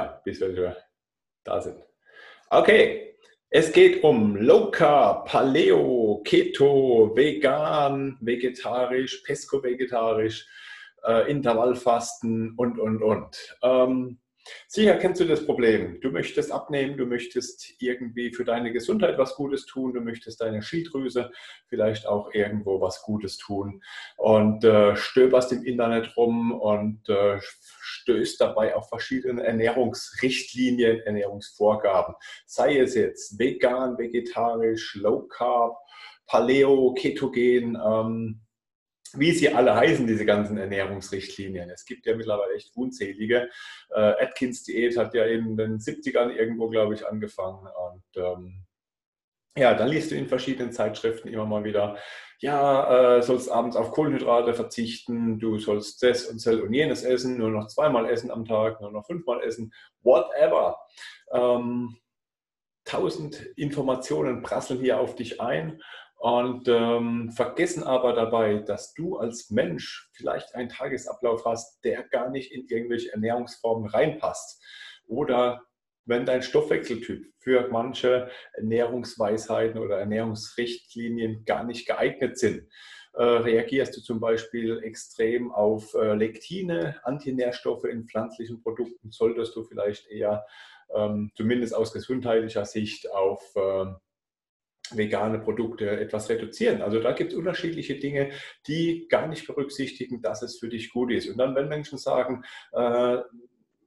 Ja, bis wir da sind. Okay, es geht um Low Carb, Paleo, Keto, Vegan, Vegetarisch, Pesco-Vegetarisch, äh, Intervallfasten und, und, und. Ähm, Sicher kennst du das Problem. Du möchtest abnehmen, du möchtest irgendwie für deine Gesundheit was Gutes tun, du möchtest deine Schilddrüse vielleicht auch irgendwo was Gutes tun und äh, stöberst im Internet rum und äh, stößt dabei auf verschiedene Ernährungsrichtlinien, Ernährungsvorgaben. Sei es jetzt vegan, vegetarisch, low carb, Paleo, Ketogen. Ähm, wie sie alle heißen, diese ganzen Ernährungsrichtlinien. Es gibt ja mittlerweile echt unzählige. Äh, Atkins-Diät hat ja in den 70ern irgendwo, glaube ich, angefangen. Und ähm, ja, dann liest du in verschiedenen Zeitschriften immer mal wieder, ja, äh, sollst abends auf Kohlenhydrate verzichten, du sollst das und das und jenes essen, nur noch zweimal essen am Tag, nur noch fünfmal essen, whatever. Ähm, tausend Informationen prasseln hier auf dich ein und ähm, vergessen aber dabei, dass du als Mensch vielleicht einen Tagesablauf hast, der gar nicht in irgendwelche Ernährungsformen reinpasst. Oder wenn dein Stoffwechseltyp für manche Ernährungsweisheiten oder Ernährungsrichtlinien gar nicht geeignet sind. Äh, reagierst du zum Beispiel extrem auf äh, Lektine, Antinährstoffe in pflanzlichen Produkten, solltest du vielleicht eher, ähm, zumindest aus gesundheitlicher Sicht, auf äh, vegane Produkte etwas reduzieren. Also da gibt es unterschiedliche Dinge, die gar nicht berücksichtigen, dass es für dich gut ist. Und dann, wenn Menschen sagen, äh,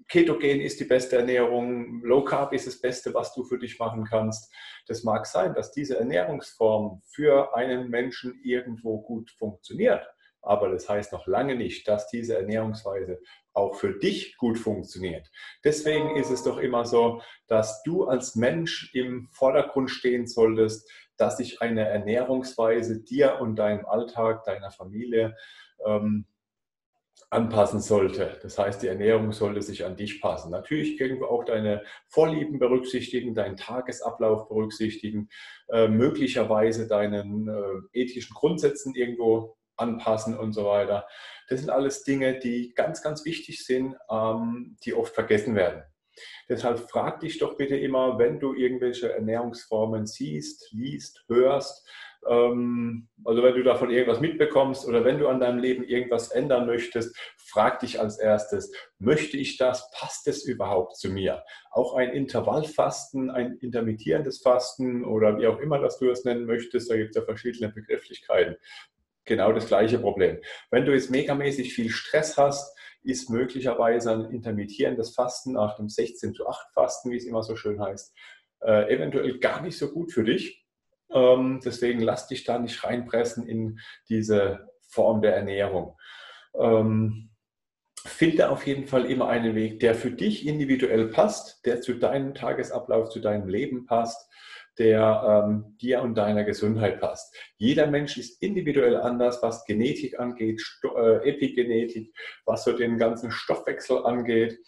Ketogen ist die beste Ernährung, Low Carb ist das Beste, was du für dich machen kannst. Das mag sein, dass diese Ernährungsform für einen Menschen irgendwo gut funktioniert. Aber das heißt noch lange nicht, dass diese Ernährungsweise auch für dich gut funktioniert. Deswegen ist es doch immer so, dass du als Mensch im Vordergrund stehen solltest, dass sich eine Ernährungsweise dir und deinem Alltag, deiner Familie ähm, anpassen sollte. Das heißt, die Ernährung sollte sich an dich passen. Natürlich irgendwo auch deine Vorlieben berücksichtigen, deinen Tagesablauf berücksichtigen, äh, möglicherweise deinen äh, ethischen Grundsätzen irgendwo anpassen und so weiter. Das sind alles Dinge, die ganz, ganz wichtig sind, ähm, die oft vergessen werden. Deshalb frag dich doch bitte immer, wenn du irgendwelche Ernährungsformen siehst, liest, hörst, ähm, also wenn du davon irgendwas mitbekommst oder wenn du an deinem Leben irgendwas ändern möchtest, frag dich als erstes, möchte ich das? Passt es überhaupt zu mir? Auch ein Intervallfasten, ein intermittierendes Fasten oder wie auch immer das du es nennen möchtest, da gibt es ja verschiedene Begrifflichkeiten genau das gleiche Problem. Wenn du jetzt megamäßig viel Stress hast, ist möglicherweise ein intermittierendes Fasten nach dem 16 zu 8 Fasten, wie es immer so schön heißt, äh, eventuell gar nicht so gut für dich. Ähm, deswegen lass dich da nicht reinpressen in diese Form der Ernährung. Ähm, finde auf jeden Fall immer einen Weg, der für dich individuell passt, der zu deinem Tagesablauf, zu deinem Leben passt der ähm, dir und deiner Gesundheit passt. Jeder Mensch ist individuell anders, was Genetik angeht, Sto äh, Epigenetik, was so den ganzen Stoffwechsel angeht.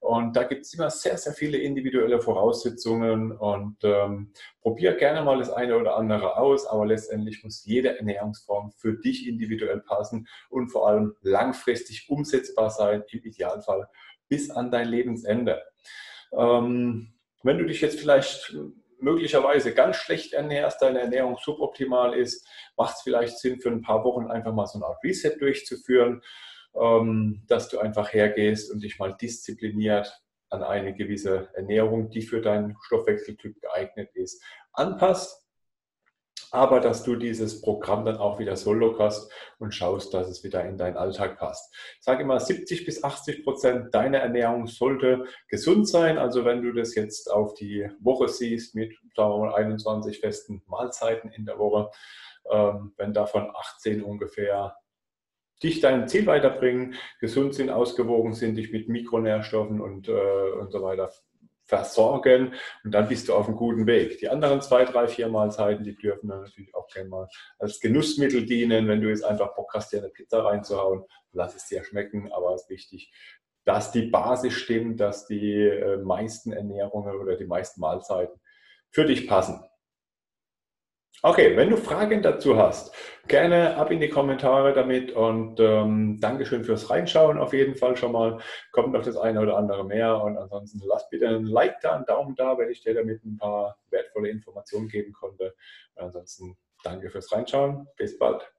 Und da gibt es immer sehr, sehr viele individuelle Voraussetzungen und ähm, probier gerne mal das eine oder andere aus, aber letztendlich muss jede Ernährungsform für dich individuell passen und vor allem langfristig umsetzbar sein, im Idealfall bis an dein Lebensende. Ähm, wenn du dich jetzt vielleicht möglicherweise ganz schlecht ernährst, deine Ernährung suboptimal ist, macht es vielleicht Sinn, für ein paar Wochen einfach mal so eine Art Reset durchzuführen, ähm, dass du einfach hergehst und dich mal diszipliniert an eine gewisse Ernährung, die für deinen Stoffwechseltyp geeignet ist, anpasst aber dass du dieses Programm dann auch wieder so lockerst und schaust, dass es wieder in deinen Alltag passt. Ich sage immer, 70 bis 80 Prozent deiner Ernährung sollte gesund sein. Also wenn du das jetzt auf die Woche siehst mit, sagen wir mal, 21 festen Mahlzeiten in der Woche, ähm, wenn davon 18 ungefähr dich deinem Ziel weiterbringen, gesund sind, ausgewogen sind, dich mit Mikronährstoffen und, äh, und so weiter versorgen und dann bist du auf einem guten Weg. Die anderen zwei, drei, vier Mahlzeiten, die dürfen dann natürlich auch gerne mal als Genussmittel dienen. Wenn du jetzt einfach Bock hast, dir eine Pizza reinzuhauen, lass es dir schmecken, aber es ist wichtig, dass die Basis stimmt, dass die äh, meisten Ernährungen oder die meisten Mahlzeiten für dich passen. Okay, wenn du Fragen dazu hast, gerne ab in die Kommentare damit und ähm, Dankeschön fürs Reinschauen auf jeden Fall schon mal. Kommt noch das eine oder andere mehr und ansonsten lass bitte ein Like da, einen Daumen da, wenn ich dir damit ein paar wertvolle Informationen geben konnte. Und ansonsten danke fürs Reinschauen. Bis bald.